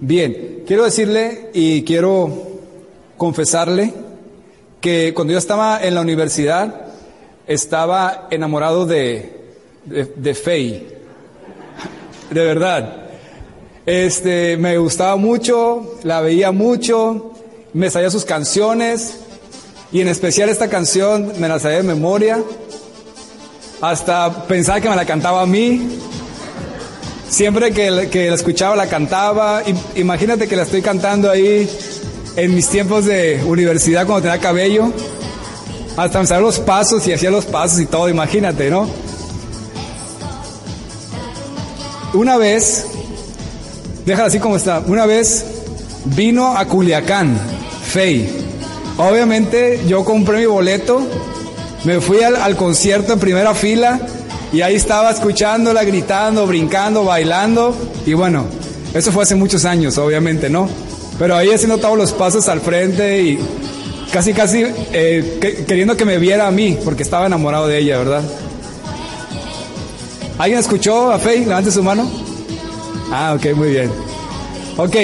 Bien, quiero decirle y quiero confesarle que cuando yo estaba en la universidad estaba enamorado de, de, Faye. De verdad. Este, me gustaba mucho, la veía mucho, me sabía sus canciones y en especial esta canción me la sabía de memoria. Hasta pensaba que me la cantaba a mí. Siempre que, la escuchaba la cantaba. Imagínate que la estoy cantando ahí en mis tiempos de universidad cuando tenía cabello. Hasta me los pasos y hacía los pasos y todo, imagínate, ¿no? Una vez, déjala así como está, una vez vino a Culiacán, Fey. Obviamente yo compré mi boleto, me fui al concierto en primera fila y ahí estaba escuchándola, gritando, brincando, bailando. Y bueno, eso fue hace muchos años, obviamente, ¿no? Pero ahí haciendo todos los pasos al frente y casi, casi eh, que, queriendo que me viera a mí, porque estaba enamorado de ella, ¿verdad? ¿Alguien escuchó a Faye? Levante su mano. Ah, ok, muy bien. Ok,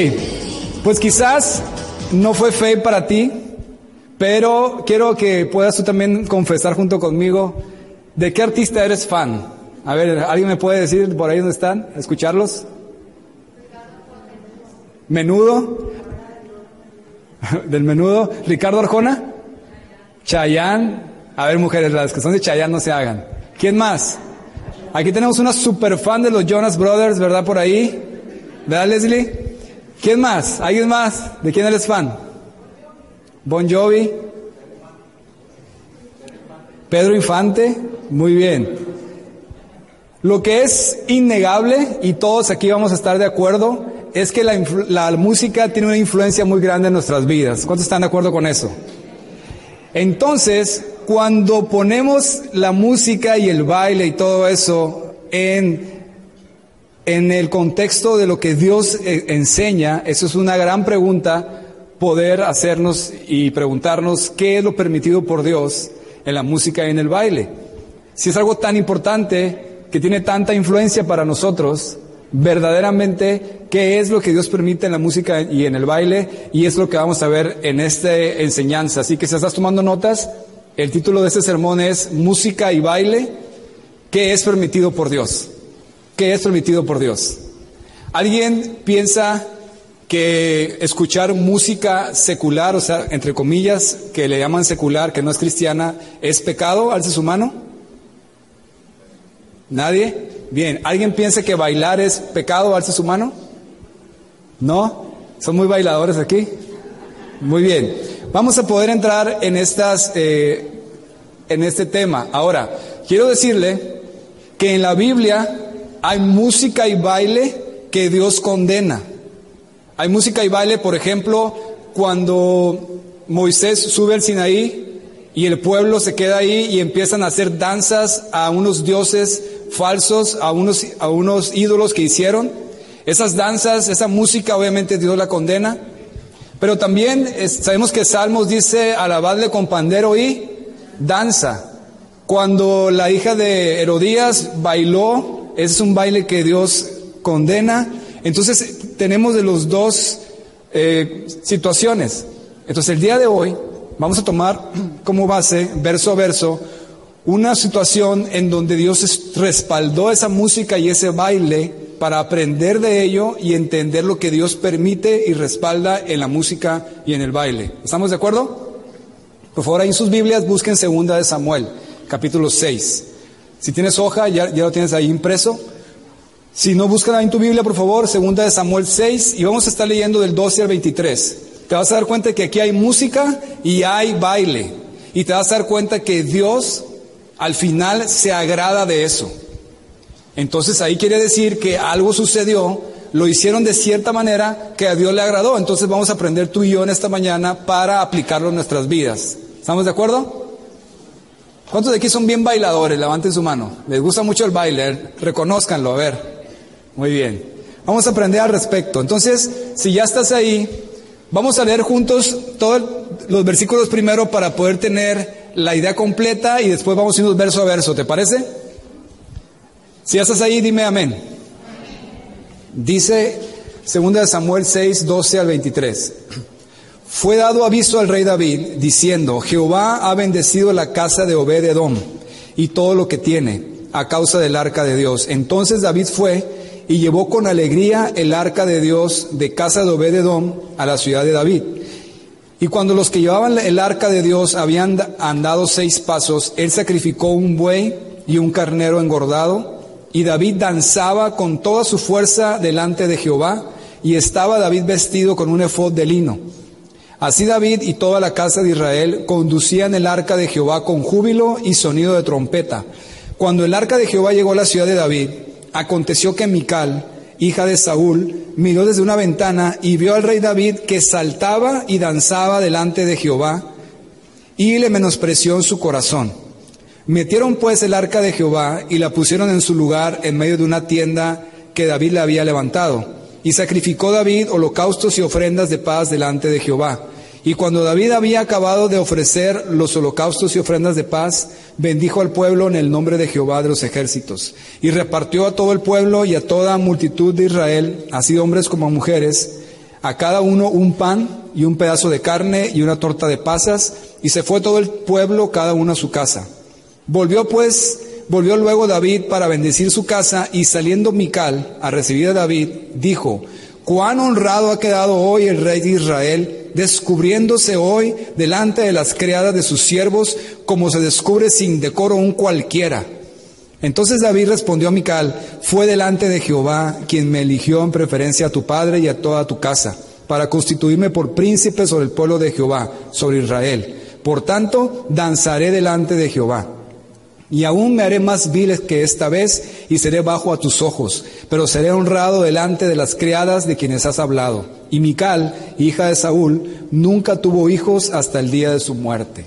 pues quizás no fue Faye para ti, pero quiero que puedas tú también confesar junto conmigo ¿De qué artista eres fan? A ver, ¿alguien me puede decir por ahí dónde están? ¿Escucharlos? Menudo. Del menudo. Ricardo Arjona. Chayán. A ver, mujeres, las que son de Chayán no se hagan. ¿Quién más? Aquí tenemos una super fan de los Jonas Brothers, ¿verdad? Por ahí. ¿Verdad, Leslie? ¿Quién más? ¿Alguien más? ¿De quién eres fan? Bon Jovi. Pedro Infante, muy bien. Lo que es innegable, y todos aquí vamos a estar de acuerdo, es que la, la, música tiene una influencia muy grande en nuestras vidas. ¿Cuántos están de acuerdo con eso? Entonces, cuando ponemos la música y el baile y todo eso en, en el contexto de lo que Dios eh, enseña, eso es una gran pregunta, poder hacernos y preguntarnos qué es lo permitido por Dios en la música y en el baile. Si es algo tan importante, que tiene tanta influencia para nosotros, verdaderamente qué es lo que Dios permite en la música y en el baile, y es lo que vamos a ver en esta enseñanza. Así que si estás tomando notas, el título de este sermón es Música y baile, ¿qué es permitido por Dios? ¿Qué es permitido por Dios? ¿Alguien piensa que escuchar música secular, o sea, entre comillas, que le llaman secular, que no es cristiana, es pecado? Alce su mano. ¿Nadie? Bien. ¿Alguien piensa que bailar es pecado? Alce su mano. ¿No? ¿Son muy bailadores aquí? Muy bien. Vamos a poder entrar en estas, eh, en este tema. Ahora, quiero decirle que en la Biblia hay música y baile que Dios condena. Hay música y baile, por ejemplo, cuando Moisés sube al Sinaí y el pueblo se queda ahí y empiezan a hacer danzas a unos dioses falsos, a unos, a unos ídolos que hicieron. Esas danzas, esa música, obviamente Dios la condena. Pero también sabemos que Salmos dice, alabadle con pandero y danza. Cuando la hija de Herodías bailó, ese es un baile que Dios condena. Entonces tenemos de los dos eh, situaciones. Entonces el día de hoy vamos a tomar como base, verso a verso, una situación en donde Dios respaldó esa música y ese baile para aprender de ello y entender lo que Dios permite y respalda en la música y en el baile. ¿Estamos de acuerdo? Por favor, ahí en sus Biblias busquen segunda de Samuel, capítulo 6. Si tienes hoja, ya, lo tienes ahí impreso. Si no, búscala en tu Biblia, por favor, segunda de Samuel 6, y vamos a estar leyendo del 12 al 23. Te vas a dar cuenta que aquí hay música y hay baile. Y te vas a dar cuenta que Dios al final se agrada de eso. Entonces ahí quiere decir que algo sucedió lo hicieron de cierta manera que a Dios le agradó. Entonces vamos a aprender tú y yo en esta mañana para aplicarlo en nuestras vidas. ¿Estamos de acuerdo? ¿Cuántos de aquí son bien bailadores? Levanten su mano. Les gusta mucho el baile, reconózcanlo, a ver. Muy bien. Vamos a aprender al respecto. Entonces, si ya estás ahí, vamos a leer juntos todos los versículos primero para poder tener la idea completa y después vamos irnos verso a verso. ¿Te parece? Si estás ahí, dime amén. Dice 2 Samuel 6, 12 al 23. Fue dado aviso al rey David diciendo, Jehová ha bendecido la casa de Obed-edom y todo lo que tiene a causa del arca de Dios. Entonces David fue y llevó con alegría el arca de Dios de casa de Obed-edom a la ciudad de David. Y cuando los que llevaban el arca de Dios habían andado seis pasos, él sacrificó un buey y un carnero engordado y David danzaba con toda su fuerza delante de Jehová, y estaba David vestido con un efod de lino. Así David y toda la casa de Israel conducían el arca de Jehová con júbilo y sonido de trompeta. Cuando el arca de Jehová llegó a la ciudad de David, aconteció que Mical, hija de Saúl, miró desde una ventana y vio al rey David que saltaba y danzaba delante de Jehová, y le menospreció en su corazón. Metieron pues el arca de Jehová y la pusieron en su lugar en medio de una tienda que David le había levantado. Y sacrificó David holocaustos y ofrendas de paz delante de Jehová. Y cuando David había acabado de ofrecer los holocaustos y ofrendas de paz, bendijo al pueblo en el nombre de Jehová de los ejércitos. Y repartió a todo el pueblo y a toda multitud de Israel, así hombres como mujeres, a cada uno un pan y un pedazo de carne y una torta de pasas, y se fue todo el pueblo, cada uno a su casa. Volvió pues, volvió luego David para bendecir su casa y saliendo Mical a recibir a David, dijo, cuán honrado ha quedado hoy el rey de Israel, descubriéndose hoy delante de las criadas de sus siervos, como se descubre sin decoro un cualquiera. Entonces David respondió a Mical, fue delante de Jehová quien me eligió en preferencia a tu padre y a toda tu casa, para constituirme por príncipe sobre el pueblo de Jehová, sobre Israel. Por tanto, danzaré delante de Jehová. Y aún me haré más vil que esta vez y seré bajo a tus ojos, pero seré honrado delante de las criadas de quienes has hablado. Y Mical, hija de Saúl, nunca tuvo hijos hasta el día de su muerte.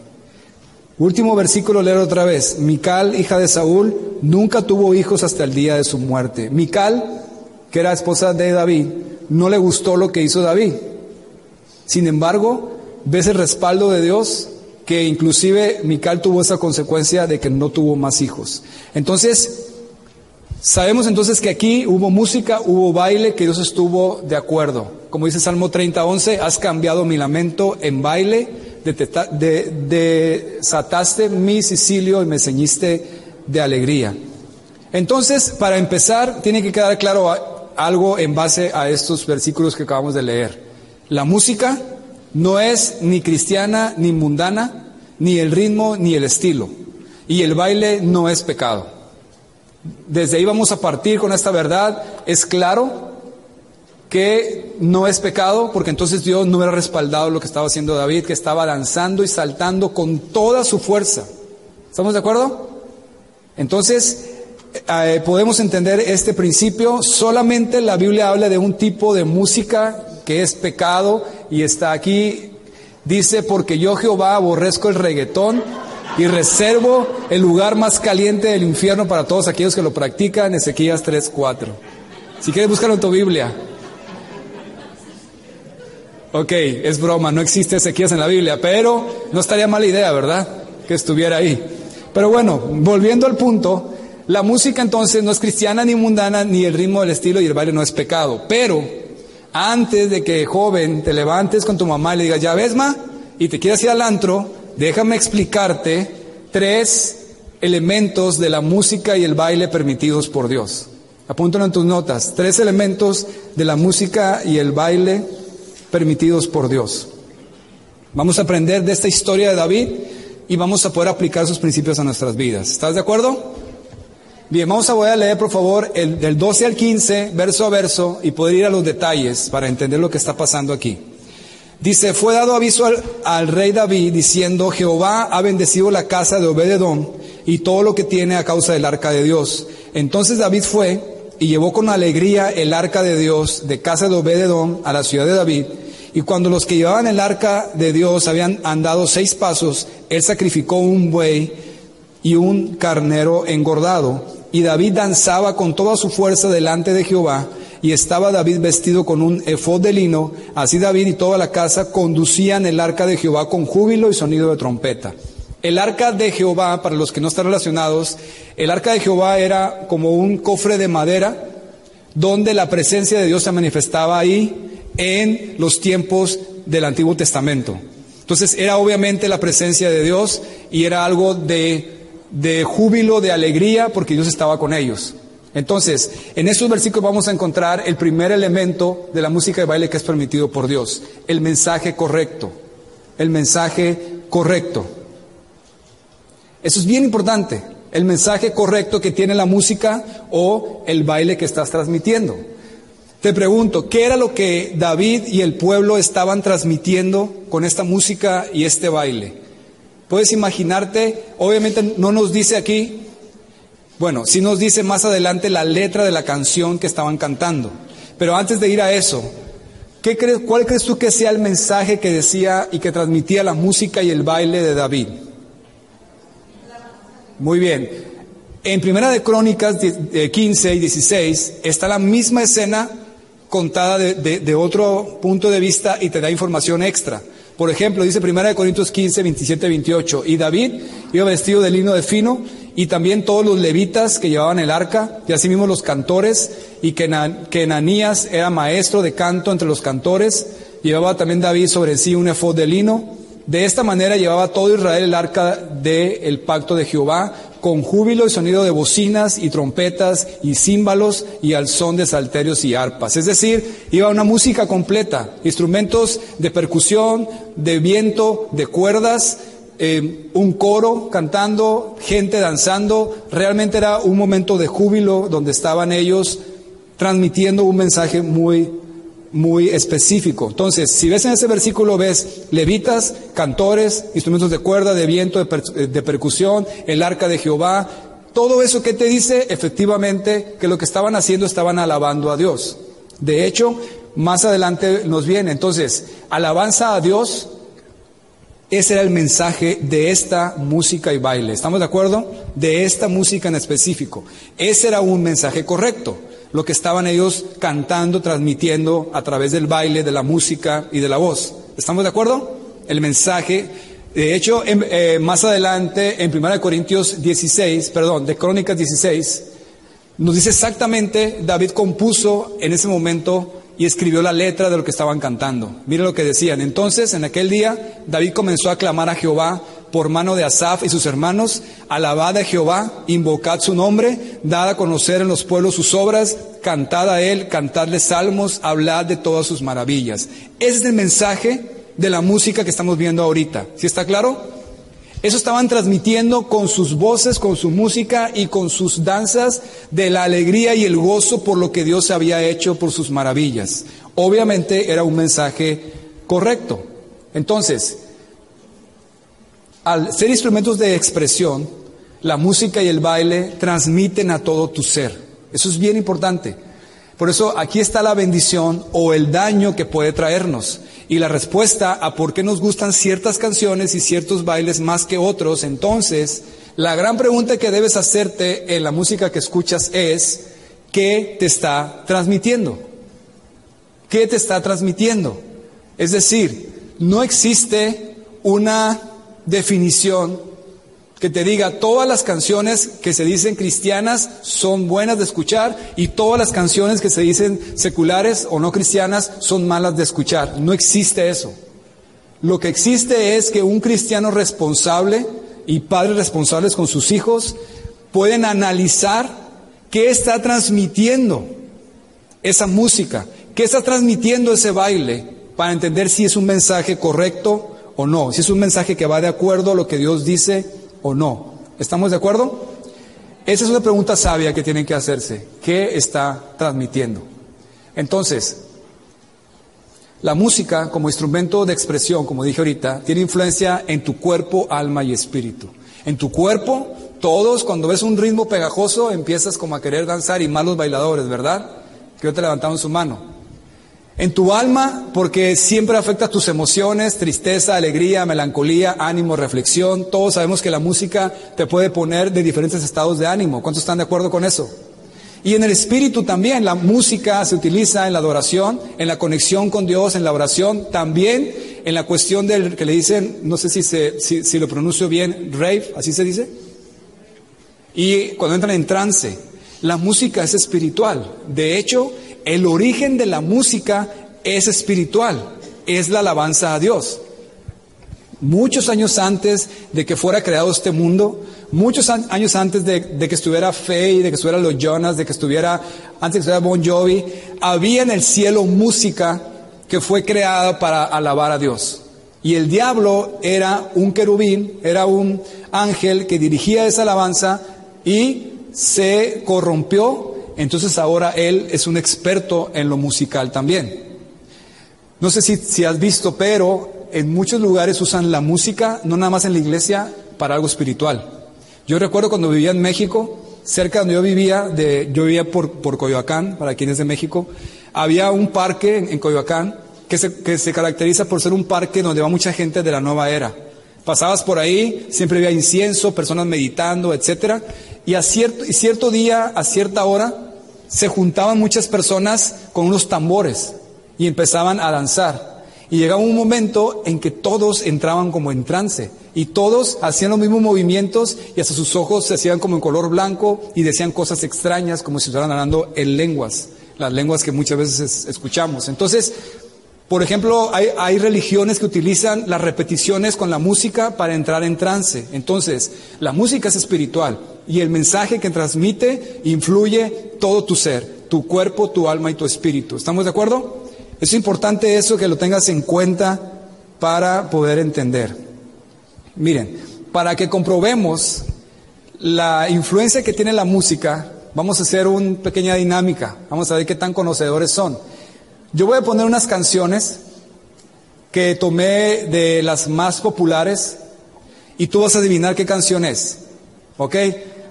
Último versículo, leer otra vez. Mical, hija de Saúl, nunca tuvo hijos hasta el día de su muerte. Mical, que era esposa de David, no le gustó lo que hizo David. Sin embargo, ves el respaldo de Dios que inclusive Mical tuvo esa consecuencia de que no tuvo más hijos. Entonces, sabemos entonces que aquí hubo música, hubo baile, que Dios estuvo de acuerdo. Como dice Salmo 30, 11, has cambiado mi lamento en baile, desataste mi Sicilio y me ceñiste de alegría. Entonces, para empezar, tiene que quedar claro algo en base a estos versículos que acabamos de leer. La música no es ni cristiana ni mundana, ni el ritmo ni el estilo. Y el baile no es pecado. Desde ahí vamos a partir con esta verdad. Es claro que no es pecado, porque entonces Dios no hubiera respaldado lo que estaba haciendo David, que estaba danzando y saltando con toda su fuerza. ¿Estamos de acuerdo? Entonces, eh, podemos entender este principio. Solamente la Biblia habla de un tipo de música que es pecado y está aquí, dice, porque yo Jehová aborrezco el reggaetón y reservo el lugar más caliente del infierno para todos aquellos que lo practican, Ezequías 3:4. Si quieres buscarlo en tu Biblia. Ok, es broma, no existe Ezequías en la Biblia, pero no estaría mala idea, ¿verdad? Que estuviera ahí. Pero bueno, volviendo al punto, la música entonces no es cristiana ni mundana, ni el ritmo del estilo y el baile no es pecado, pero antes de que joven te levantes con tu mamá y le digas, ya ves, ma, y te quieras ir al antro, déjame explicarte tres elementos de la música y el baile permitidos por Dios. Apúntalo en tus notas. Tres elementos de la música y el baile permitidos por Dios. Vamos a aprender de esta historia de David y vamos a poder aplicar sus principios a nuestras vidas. ¿Estás de acuerdo? Bien, vamos a voy a leer por favor el, del 12 al 15, verso a verso, y poder ir a los detalles para entender lo que está pasando aquí. Dice, fue dado aviso al, al, rey David diciendo, Jehová ha bendecido la casa de Obededón y todo lo que tiene a causa del arca de Dios. Entonces David fue y llevó con alegría el arca de Dios de casa de Obededón a la ciudad de David. Y cuando los que llevaban el arca de Dios habían andado seis pasos, él sacrificó un buey y un carnero engordado. Y David danzaba con toda su fuerza delante de Jehová. Y estaba David vestido con un efod de lino. Así David y toda la casa conducían el arca de Jehová con júbilo y sonido de trompeta. El arca de Jehová, para los que no están relacionados, el arca de Jehová era como un cofre de madera donde la presencia de Dios se manifestaba ahí en los tiempos del Antiguo Testamento. Entonces era obviamente la presencia de Dios y era algo de, de júbilo, de alegría, porque Dios estaba con ellos. Entonces, en estos versículos vamos a encontrar el primer elemento de la música de baile que es permitido por Dios, el mensaje correcto, el mensaje correcto. Eso es bien importante, el mensaje correcto que tiene la música o el baile que estás transmitiendo. Te pregunto, ¿qué era lo que David y el pueblo estaban transmitiendo con esta música y este baile? Puedes imaginarte, obviamente no nos dice aquí, bueno, sí nos dice más adelante la letra de la canción que estaban cantando. Pero antes de ir a eso, ¿qué crees, ¿cuál crees tú que sea el mensaje que decía y que transmitía la música y el baile de David? Muy bien. En Primera de Crónicas 15 y 16 está la misma escena contada de, otro punto de vista y te da información extra. Por ejemplo, dice 1 Corintios 15, 27, 28, y David iba vestido de lino de fino, y también todos los levitas que llevaban el arca, y asimismo los cantores, y que, Enanías era maestro de canto entre los cantores, llevaba también David sobre sí un efod de lino. De esta manera llevaba todo Israel el arca del pacto de Jehová, con júbilo y sonido de bocinas y trompetas y címbalos y al son de salterios y arpas. Es decir, iba una música completa, instrumentos de percusión, de viento, de cuerdas, eh, un coro cantando, gente danzando. Realmente era un momento de júbilo donde estaban ellos transmitiendo un mensaje muy muy específico. Entonces, si ves en ese versículo, ves levitas, cantores, instrumentos de cuerda, de viento, de, percusión, el arca de Jehová. Todo eso que te dice, efectivamente, que lo que estaban haciendo estaban alabando a Dios. De hecho, más adelante nos viene. Entonces, alabanza a Dios, ese era el mensaje de esta música y baile. ¿Estamos de acuerdo? De esta música en específico. Ese era un mensaje correcto lo que estaban ellos cantando, transmitiendo a través del baile, de la música y de la voz. ¿Estamos de acuerdo? El mensaje. De hecho, eh, más adelante, en 1 Corintios 16, perdón, de Crónicas 16, nos dice exactamente, David compuso en ese momento y escribió la letra de lo que estaban cantando. Mire lo que decían. Entonces, en aquel día, David comenzó a clamar a Jehová por mano de Asaf y sus hermanos, alabad a Jehová, invocad su nombre, dad a conocer en los pueblos sus obras, cantad a él, cantadle salmos, hablad de todas sus maravillas. Ese es el mensaje de la música que estamos viendo ahorita. ¿Sí está claro? Eso estaban transmitiendo con sus voces, con su música y con sus danzas de la alegría y el gozo por lo que Dios había hecho por sus maravillas. Obviamente era un mensaje correcto. Entonces, al ser instrumentos de expresión, la música y el baile transmiten a todo tu ser. Eso es bien importante. Por eso aquí está la bendición o el daño que puede traernos. Y la respuesta a por qué nos gustan ciertas canciones y ciertos bailes más que otros. Entonces, la gran pregunta que debes hacerte en la música que escuchas es, ¿qué te está transmitiendo? ¿Qué te está transmitiendo? Es decir, no existe una definición que te diga todas las canciones que se dicen cristianas son buenas de escuchar y todas las canciones que se dicen seculares o no cristianas son malas de escuchar. No existe eso. Lo que existe es que un cristiano responsable y padres responsables con sus hijos pueden analizar qué está transmitiendo esa música, qué está transmitiendo ese baile para entender si es un mensaje correcto o no, si es un mensaje que va de acuerdo a lo que Dios dice o no. ¿Estamos de acuerdo? Esa es una pregunta sabia que tienen que hacerse. ¿Qué está transmitiendo? Entonces, la música como instrumento de expresión, como dije ahorita, tiene influencia en tu cuerpo, alma y espíritu. En tu cuerpo Todos, cuando ves un ritmo pegajoso, empiezas como a querer danzar y malos bailadores, ¿verdad? Que yo te levantaron su mano. En tu alma, porque siempre afecta tus emociones, tristeza, alegría, melancolía, ánimo, reflexión. Todos sabemos que la música te puede poner de diferentes estados de ánimo. ¿Cuántos están de acuerdo con eso? Y en el espíritu también, la música se utiliza en la adoración, en la conexión con Dios, en la oración, también en la cuestión del que le dicen, no sé si, se, si, lo pronuncio bien, rave, así se dice. Y cuando entran en trance, la música es espiritual. De hecho, el origen de la música es espiritual, es la alabanza a Dios. Muchos años antes de que fuera creado este mundo, muchos años antes de, que estuviera Faye, de que estuviera los Jonas, de que estuviera, antes de que estuviera Bon Jovi, había en el cielo música que fue creada para alabar a Dios. Y el diablo era un querubín, era un ángel que dirigía esa alabanza y se corrompió entonces ahora él es un experto en lo musical también. No sé si, si, has visto, pero en muchos lugares usan la música, no nada más en la iglesia, para algo espiritual. Yo recuerdo cuando vivía en México, cerca donde yo vivía, de, yo vivía por, por Coyoacán, para quienes de México, había un parque en, Coyoacán que se, que se caracteriza por ser un parque donde va mucha gente de la nueva era. Pasabas por ahí, siempre había incienso, personas meditando, etcétera, y a cierto, y cierto día, a cierta hora, se juntaban muchas personas con unos tambores y empezaban a danzar. Y llegaba un momento en que todos entraban como en trance y todos hacían los mismos movimientos y hasta sus ojos se hacían como en color blanco y decían cosas extrañas como si estuvieran hablando en lenguas, las lenguas que muchas veces escuchamos. Entonces, por ejemplo, hay, hay, religiones que utilizan las repeticiones con la música para entrar en trance. Entonces, la música es espiritual y el mensaje que transmite influye todo tu ser, tu cuerpo, tu alma y tu espíritu. ¿Estamos de acuerdo? Es importante eso que lo tengas en cuenta para poder entender. Miren, para que comprobemos la influencia que tiene la música, vamos a hacer una pequeña dinámica. Vamos a ver qué tan conocedores son. Yo voy a poner unas canciones que tomé de las más populares y tú vas a adivinar qué canción es. ¿Ok?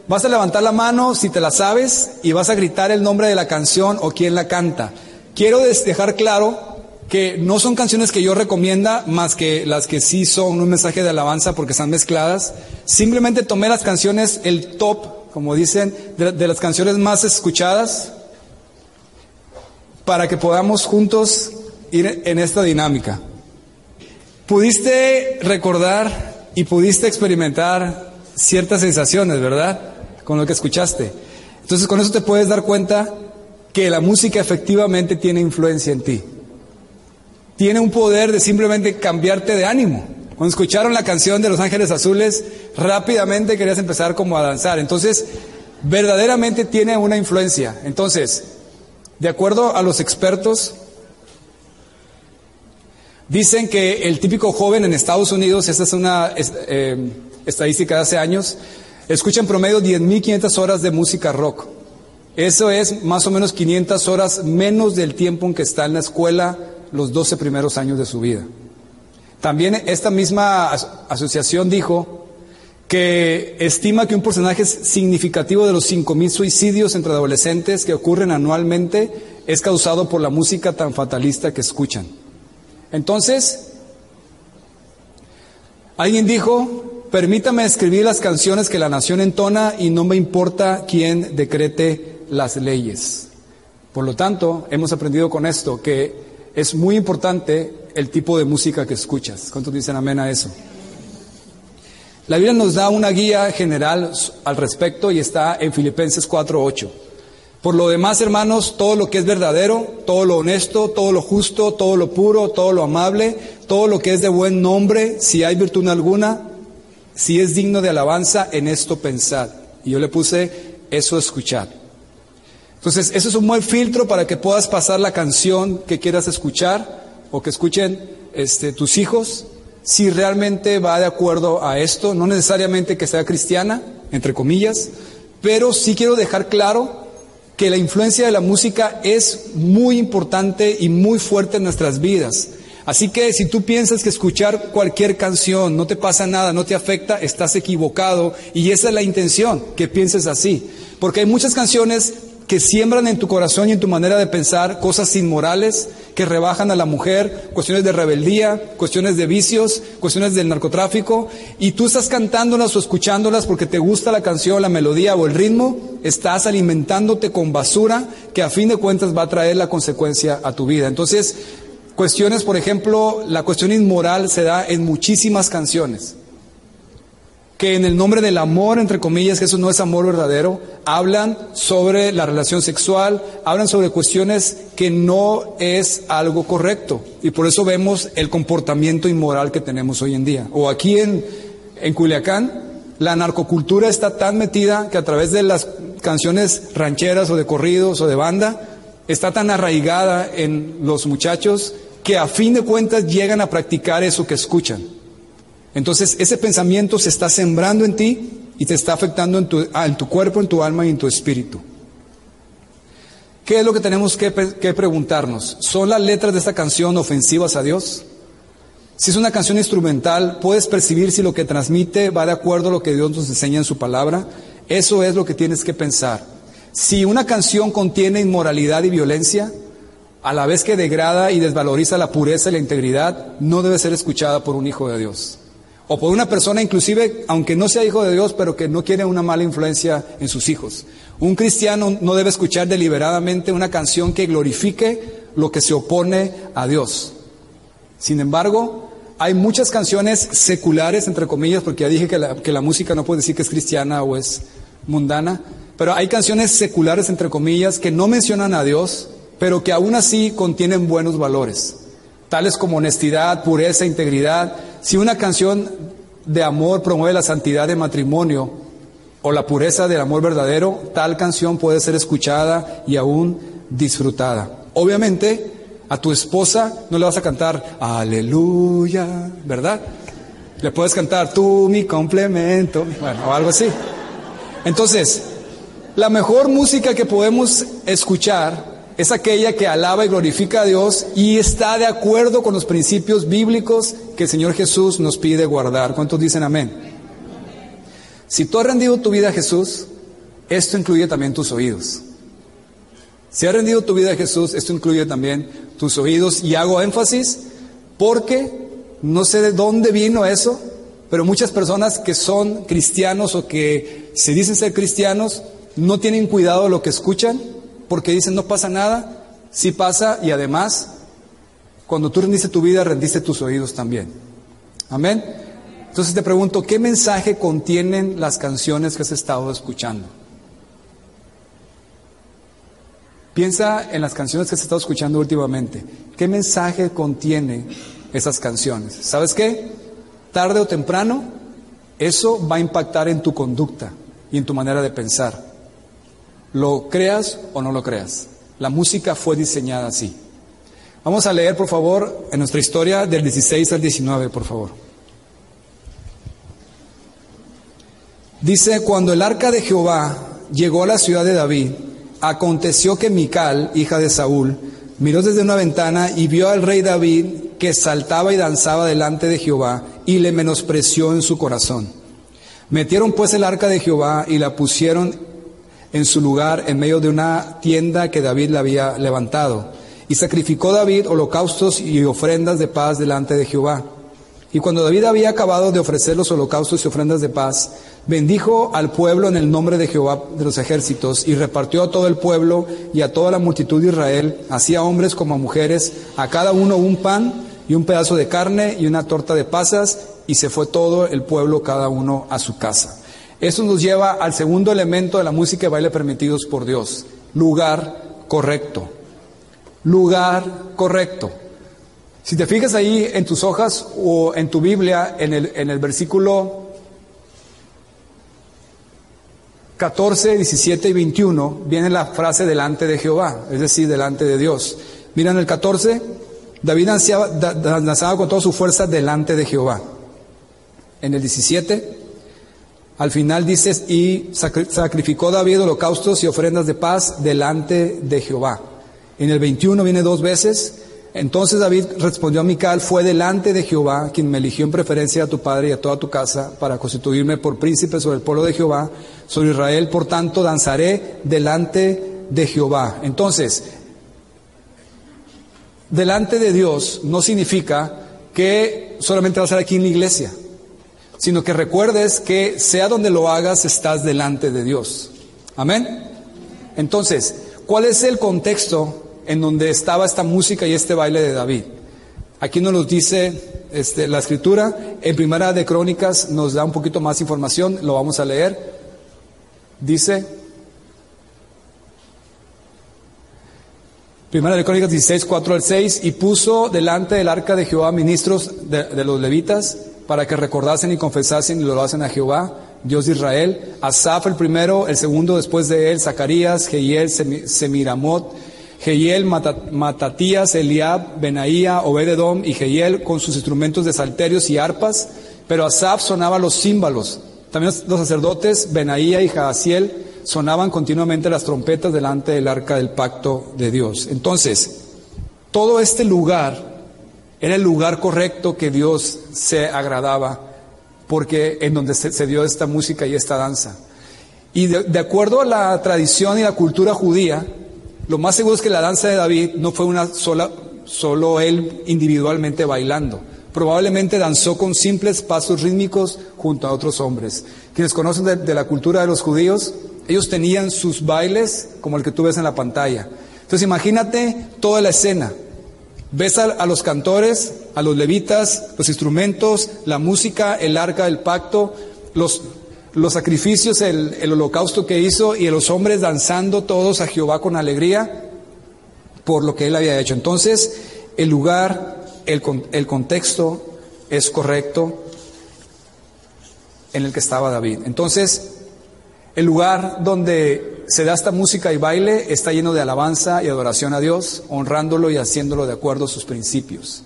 Vas a levantar la mano si te la sabes y vas a gritar el nombre de la canción o quién la canta. Quiero dejar claro que no son canciones que yo recomienda más que las que sí son un mensaje de alabanza porque están mezcladas. Simplemente tomé las canciones, el top, como dicen, de, de las canciones más escuchadas para que podamos juntos ir en esta dinámica. Pudiste recordar y pudiste experimentar ciertas sensaciones, ¿verdad? Con lo que escuchaste. Entonces con eso te puedes dar cuenta que la música efectivamente tiene influencia en ti. Tiene un poder de simplemente cambiarte de ánimo. Cuando escucharon la canción de Los Ángeles Azules, rápidamente querías empezar como a danzar. Entonces, verdaderamente tiene una influencia. Entonces, de acuerdo a los expertos, dicen que el típico joven en Estados Unidos, esta es una eh, estadística de hace años, escucha en promedio 10.500 horas de música rock. Eso es más o menos 500 horas menos del tiempo en que está en la escuela los 12 primeros años de su vida. También esta misma asociación dijo que estima que un porcentaje significativo de los 5.000 suicidios entre adolescentes que ocurren anualmente es causado por la música tan fatalista que escuchan. Entonces, alguien dijo, permítame escribir las canciones que la nación entona y no me importa quién decrete las leyes. Por lo tanto, hemos aprendido con esto que es muy importante el tipo de música que escuchas. ¿Cuántos dicen amén a eso? La Biblia nos da una guía general al respecto y está en Filipenses 4:8. Por lo demás, hermanos, todo lo que es verdadero, todo lo honesto, todo lo justo, todo lo puro, todo lo amable, todo lo que es de buen nombre, si hay virtud alguna, si es digno de alabanza, en esto pensad. Y yo le puse eso escuchar. Entonces, eso es un buen filtro para que puedas pasar la canción que quieras escuchar o que escuchen este, tus hijos si realmente va de acuerdo a esto, no necesariamente que sea cristiana, entre comillas, pero sí quiero dejar claro que la influencia de la música es muy importante y muy fuerte en nuestras vidas. Así que si tú piensas que escuchar cualquier canción no te pasa nada, no te afecta, estás equivocado y esa es la intención, que pienses así. Porque hay muchas canciones que siembran en tu corazón y en tu manera de pensar cosas inmorales que rebajan a la mujer, cuestiones de rebeldía, cuestiones de vicios, cuestiones del narcotráfico, y tú estás cantándolas o escuchándolas porque te gusta la canción, la melodía o el ritmo, estás alimentándote con basura que a fin de cuentas va a traer la consecuencia a tu vida. Entonces, cuestiones, por ejemplo, la cuestión inmoral se da en muchísimas canciones que en el nombre del amor, entre comillas, que eso no es amor verdadero, hablan sobre la relación sexual, hablan sobre cuestiones que no es algo correcto. Y por eso vemos el comportamiento inmoral que tenemos hoy en día. O aquí en, en Culiacán, la narcocultura está tan metida que a través de las canciones rancheras o de corridos o de banda, está tan arraigada en los muchachos que a fin de cuentas llegan a practicar eso que escuchan. Entonces ese pensamiento se está sembrando en ti y te está afectando en tu, cuerpo, en tu alma y en tu espíritu. ¿Qué es lo que tenemos que, que, preguntarnos? ¿Son las letras de esta canción ofensivas a Dios? Si es una canción instrumental, ¿puedes percibir si lo que transmite va de acuerdo a lo que Dios nos enseña en su palabra? Eso es lo que tienes que pensar. Si una canción contiene inmoralidad y violencia, a la vez que degrada y desvaloriza la pureza y la integridad, no debe ser escuchada por un hijo de Dios. O por una persona inclusive, aunque no sea hijo de Dios, pero que no quiere una mala influencia en sus hijos. Un cristiano no debe escuchar deliberadamente una canción que glorifique lo que se opone a Dios. Sin embargo, hay muchas canciones seculares, entre comillas, porque ya dije que la, que la música no puede decir que es cristiana o es mundana, pero hay canciones seculares, entre comillas, que no mencionan a Dios, pero que aún así contienen buenos valores, tales como honestidad, pureza, integridad, si una canción de amor promueve la santidad de matrimonio o la pureza del amor verdadero, tal canción puede ser escuchada y aún disfrutada. Obviamente, a tu esposa no le vas a cantar aleluya, ¿verdad? Le puedes cantar tú mi complemento, bueno, o algo así. Entonces, la mejor música que podemos escuchar es aquella que alaba y glorifica a Dios y está de acuerdo con los principios bíblicos que el Señor Jesús nos pide guardar. ¿Cuántos dicen amén? Si tú has rendido tu vida a Jesús, esto incluye también tus oídos. Si has rendido tu vida a Jesús, esto incluye también tus oídos y hago énfasis porque no sé de dónde vino eso, pero muchas personas que son cristianos o que se dicen ser cristianos no tienen cuidado de lo que escuchan porque dicen no pasa nada, sí pasa y además cuando tú rendiste tu vida, rendiste tus oídos también. Amén. Entonces te pregunto, ¿qué mensaje contienen las canciones que has estado escuchando? Piensa en las canciones que has estado escuchando últimamente. ¿Qué mensaje contienen esas canciones? ¿Sabes qué? Tarde o temprano, eso va a impactar en tu conducta y en tu manera de pensar. Lo creas o no lo creas. La música fue diseñada así. Vamos a leer, por favor, en nuestra historia del 16 al 19, por favor. Dice, cuando el arca de Jehová llegó a la ciudad de David, aconteció que Mical, hija de Saúl, miró desde una ventana y vio al rey David que saltaba y danzaba delante de Jehová y le menospreció en su corazón. Metieron pues el arca de Jehová y la pusieron en su lugar en medio de una tienda que David le había levantado. Y sacrificó David holocaustos y ofrendas de paz delante de Jehová. Y cuando David había acabado de ofrecer los holocaustos y ofrendas de paz, bendijo al pueblo en el nombre de Jehová de los ejércitos y repartió a todo el pueblo y a toda la multitud de Israel, así a hombres como a mujeres, a cada uno un pan y un pedazo de carne y una torta de pasas, y se fue todo el pueblo cada uno a su casa. Eso nos lleva al segundo elemento de la música y baile permitidos por Dios, lugar correcto. Lugar correcto. Si te fijas ahí en tus hojas o en tu Biblia, en el, en el versículo 14, 17 y 21, viene la frase delante de Jehová, es decir, delante de Dios. Mira en el 14, David danzaba con toda su fuerza delante de Jehová. En el 17, al final dices, y sacrificó David holocaustos y ofrendas de paz delante de Jehová. En el 21 viene dos veces, Entonces David respondió a Mical, fue delante de Jehová quien me eligió en preferencia a tu padre y a toda tu casa para constituirme por príncipe sobre el pueblo de Jehová, sobre Israel, por tanto danzaré delante de Jehová. Entonces, delante de Dios no significa que solamente vas a estar aquí en la iglesia, sino que recuerdes que sea donde lo hagas, estás delante de Dios. Amén. Entonces, ¿cuál es el contexto en donde estaba esta música y este baile de David? Aquí nos lo dice este, la escritura. En Primera de Crónicas nos da un poquito más información, lo vamos a leer. Dice, Primera de Crónicas 16, 4 al 6, y puso delante del arca de Jehová ministros de, de los levitas para que recordasen y confesasen y lo hacen a Jehová Dios de Israel, Asaf el primero, el segundo después de él, Zacarías, Jehiel, Semiramot, Jehiel, Matatías, Eliab, Benaía, Obededom y Jehiel con sus instrumentos de salterios y arpas, pero Asaf sonaba los címbalos. También los sacerdotes, Benaía y Jaasiel, sonaban continuamente las trompetas delante del arca del pacto de Dios. Entonces, todo este lugar era el lugar correcto que Dios se agradaba porque en donde se, dio esta música y esta danza. Y de, acuerdo a la tradición y la cultura judía, lo más seguro es que la danza de David no fue una sola, solo él individualmente bailando. Probablemente danzó con simples pasos rítmicos junto a otros hombres. Quienes conocen de, la cultura de los judíos, ellos tenían sus bailes como el que tú ves en la pantalla. Entonces imagínate toda la escena. Ves a, los cantores, a los levitas, los instrumentos, la música, el arca del pacto, los, los sacrificios, el, holocausto que hizo y los hombres danzando todos a Jehová con alegría por lo que él había hecho. Entonces, el lugar, el, el contexto es correcto en el que estaba David. Entonces, el lugar donde se da esta música y baile está lleno de alabanza y adoración a Dios, honrándolo y haciéndolo de acuerdo a sus principios.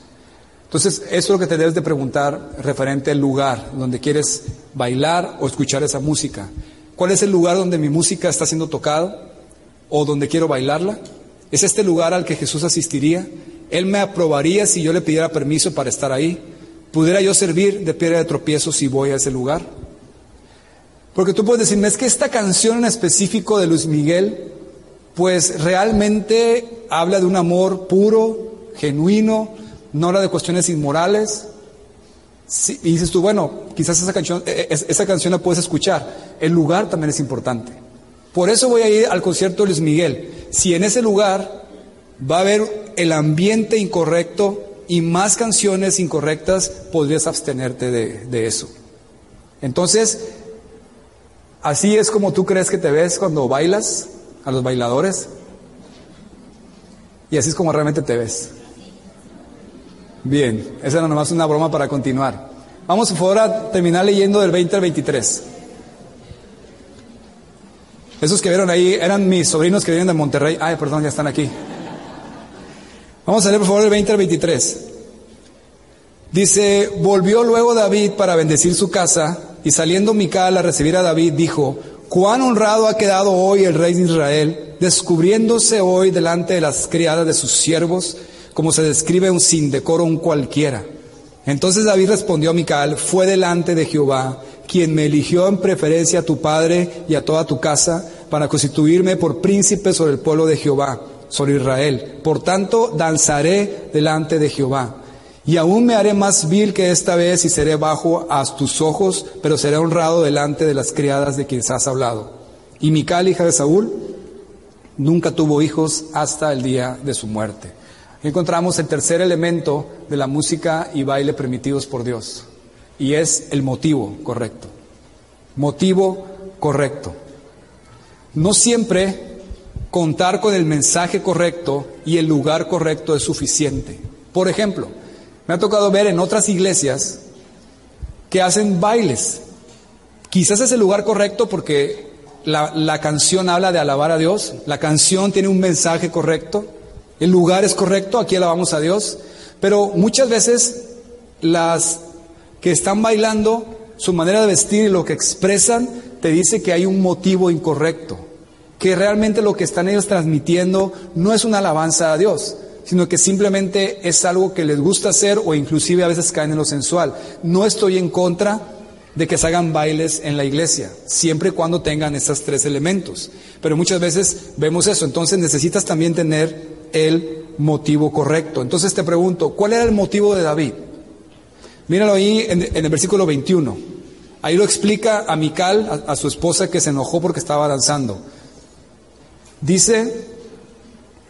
Entonces, eso es lo que te debes de preguntar referente al lugar donde quieres bailar o escuchar esa música. ¿Cuál es el lugar donde mi música está siendo tocada o donde quiero bailarla? ¿Es este lugar al que Jesús asistiría? ¿Él me aprobaría si yo le pidiera permiso para estar ahí? ¿Pudiera yo servir de piedra de tropiezo si voy a ese lugar? Porque tú puedes decirme, es que esta canción en específico de Luis Miguel, pues realmente habla de un amor puro, genuino, no habla de cuestiones inmorales. y dices tú, bueno, quizás esa canción, e, e, esa canción la puedes escuchar. El lugar también es importante. Por eso voy a ir al concierto de Luis Miguel. Si en ese lugar va a haber el ambiente incorrecto y más canciones incorrectas, podrías abstenerte de eso. Entonces, Así es como tú crees que te ves cuando bailas a los bailadores. Y así es como realmente te ves. Bien, esa era nomás una broma para continuar. Vamos por favor a terminar leyendo del 20 al 23. Esos que vieron ahí eran mis sobrinos que vienen de Monterrey. Ay, perdón, ya están aquí. Vamos a leer por favor el 20 al 23. Dice, volvió luego David para bendecir su casa y saliendo Mical a recibir a David, dijo, cuán honrado ha quedado hoy el rey de Israel, descubriéndose hoy delante de las criadas de sus siervos, como se describe un sin decoro un cualquiera. Entonces David respondió a Mical, fue delante de Jehová, quien me eligió en preferencia a tu padre y a toda tu casa, para constituirme por príncipe sobre el pueblo de Jehová, sobre Israel. Por tanto, danzaré delante de Jehová. Y aún me haré más vil que esta vez y seré bajo a tus ojos, pero seré honrado delante de las criadas de quienes has hablado. Y Mical, hija de Saúl, nunca tuvo hijos hasta el día de su muerte. Encontramos el tercer elemento de la música y baile permitidos por Dios, y es el motivo correcto. Motivo correcto. No siempre contar con el mensaje correcto y el lugar correcto es suficiente. Por ejemplo, me ha tocado ver en otras iglesias que hacen bailes. Quizás es el lugar correcto porque la, canción habla de alabar a Dios, la canción tiene un mensaje correcto, el lugar es correcto, aquí alabamos a Dios, pero muchas veces las que están bailando, su manera de vestir y lo que expresan, te dice que hay un motivo incorrecto, que realmente lo que están ellos transmitiendo no es una alabanza a Dios, sino que simplemente es algo que les gusta hacer o inclusive a veces caen en lo sensual. No estoy en contra de que se hagan bailes en la iglesia, siempre y cuando tengan estos tres elementos. Pero muchas veces vemos eso, entonces necesitas también tener el motivo correcto. Entonces te pregunto, ¿cuál era el motivo de David? Míralo ahí en, el versículo 21. Ahí lo explica a Mical, a, su esposa que se enojó porque estaba danzando. Dice,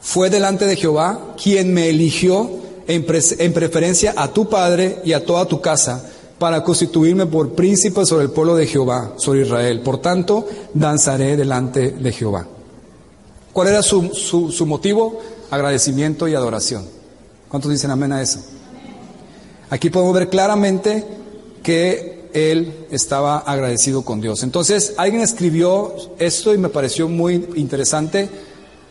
fue delante de Jehová quien me eligió en, en preferencia a tu padre y a toda tu casa para constituirme por príncipe sobre el pueblo de Jehová, sobre Israel. Por tanto, danzaré delante de Jehová. ¿Cuál era su, su, motivo? Agradecimiento y adoración. ¿Cuántos dicen amén a eso? Aquí podemos ver claramente que él estaba agradecido con Dios. Entonces, alguien escribió esto y me pareció muy interesante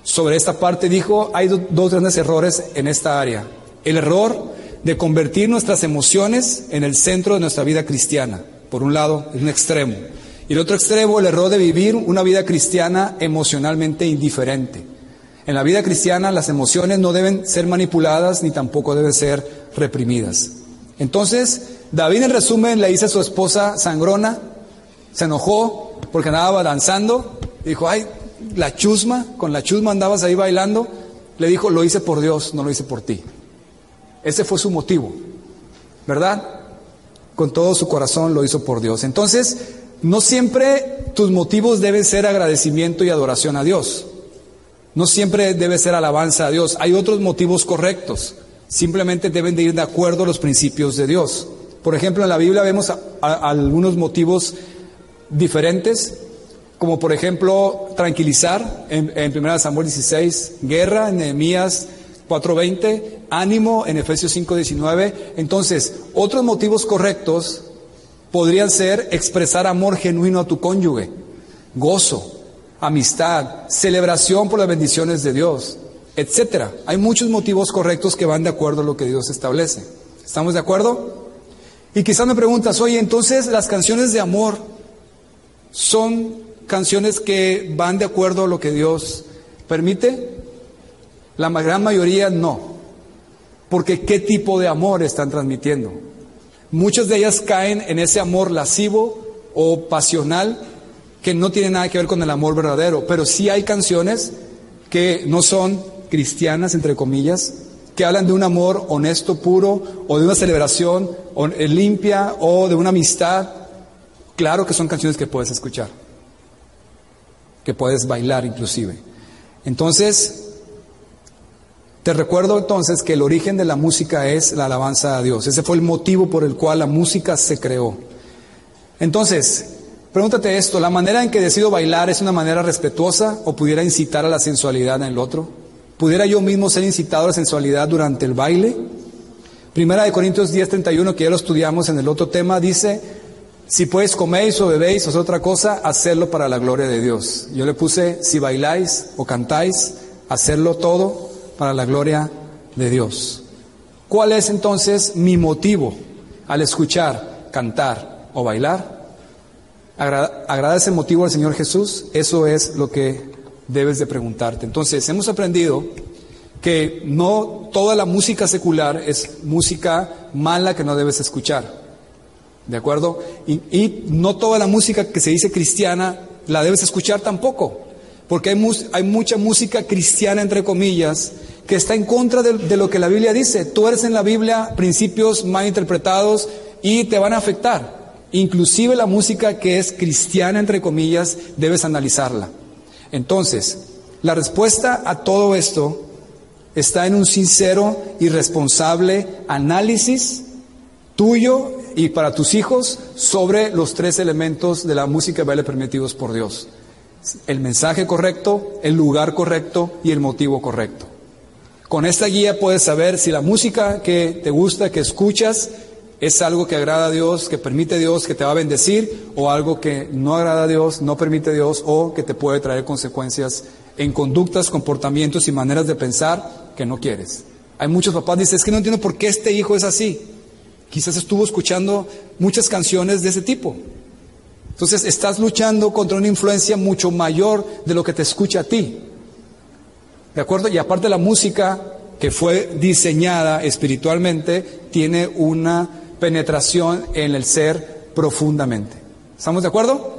sobre esta parte. Dijo, hay dos grandes errores en esta área. El error de convertir nuestras emociones en el centro de nuestra vida cristiana. Por un lado, es un extremo. Y el otro extremo, el error de vivir una vida cristiana emocionalmente indiferente. En la vida cristiana las emociones no deben ser manipuladas ni tampoco deben ser reprimidas. Entonces, David en resumen le dice a su esposa sangrona, se enojó porque andaba danzando, dijo, ay, la chusma, con la chusma andabas ahí bailando, le dijo, lo hice por Dios, no lo hice por ti. Ese fue su motivo, ¿verdad? Con todo su corazón lo hizo por Dios. Entonces, no siempre tus motivos deben ser agradecimiento y adoración a Dios. No siempre debe ser alabanza a Dios. Hay otros motivos correctos. Simplemente deben de ir de acuerdo a los principios de Dios. Por ejemplo, en la Biblia vemos algunos motivos diferentes, como por ejemplo tranquilizar en, en 1 Samuel 16, guerra en Nehemías 4.20, ánimo en Efesios 5.19. Entonces, otros motivos correctos podrían ser expresar amor genuino a tu cónyuge, gozo, amistad, celebración por las bendiciones de Dios, etcétera. Hay muchos motivos correctos que van de acuerdo a lo que Dios establece. ¿Estamos de acuerdo? Y quizás me preguntas, oye, entonces las canciones de amor son canciones que van de acuerdo a lo que Dios permite. La gran mayoría no. Porque ¿qué tipo de amor están transmitiendo? Muchas de ellas caen en ese amor lascivo o pasional que no tiene nada que ver con el amor verdadero. Pero sí hay canciones que no son cristianas, entre comillas, que hablan de un amor honesto, puro, o de una celebración eh, limpia, o de una amistad. Claro que son canciones que puedes escuchar, que puedes bailar inclusive. Entonces, te recuerdo entonces que el origen de la música es la alabanza a Dios. Ese fue el motivo por el cual la música se creó. Entonces, pregúntate esto, ¿la manera en que decido bailar es una manera respetuosa o pudiera incitar a la sensualidad en el otro? ¿Pudiera yo mismo ser incitado a la sensualidad durante el baile? Primera de Corintios 10:31, que ya lo estudiamos en el otro tema, dice, si pues coméis o bebéis o es otra cosa, hacerlo para la gloria de Dios. Yo le puse, si bailáis o cantáis, hacerlo todo para la gloria de Dios. ¿Cuál es entonces mi motivo al escuchar, cantar o bailar? ¿Agrada, ese motivo al Señor Jesús? Eso es lo que debes de preguntarte. Entonces, hemos aprendido que no toda la música secular es música mala que no debes escuchar. ¿De acuerdo? Y, no toda la música que se dice cristiana la debes escuchar tampoco. Porque hay, mucha música cristiana, entre comillas, que está en contra de, lo que la Biblia dice. Tú eres en la Biblia principios mal interpretados y te van a afectar. Inclusive la música que es cristiana, entre comillas, debes analizarla. Entonces, la respuesta a todo esto está en un sincero y responsable análisis tuyo y para tus hijos sobre los tres elementos de la música y baile permitidos por Dios. El mensaje correcto, el lugar correcto y el motivo correcto. Con esta guía puedes saber si la música que te gusta, que escuchas, es algo que agrada a Dios, que permite a Dios, que te va a bendecir, o algo que no agrada a Dios, no permite a Dios, o que te puede traer consecuencias en conductas, comportamientos y maneras de pensar que no quieres. Hay muchos papás que dicen, es que no entiendo por qué este hijo es así. Quizás estuvo escuchando muchas canciones de ese tipo. Entonces estás luchando contra una influencia mucho mayor de lo que te escucha a ti. ¿De acuerdo? Y aparte la música que fue diseñada espiritualmente, tiene una penetración en el ser profundamente. ¿Estamos de acuerdo?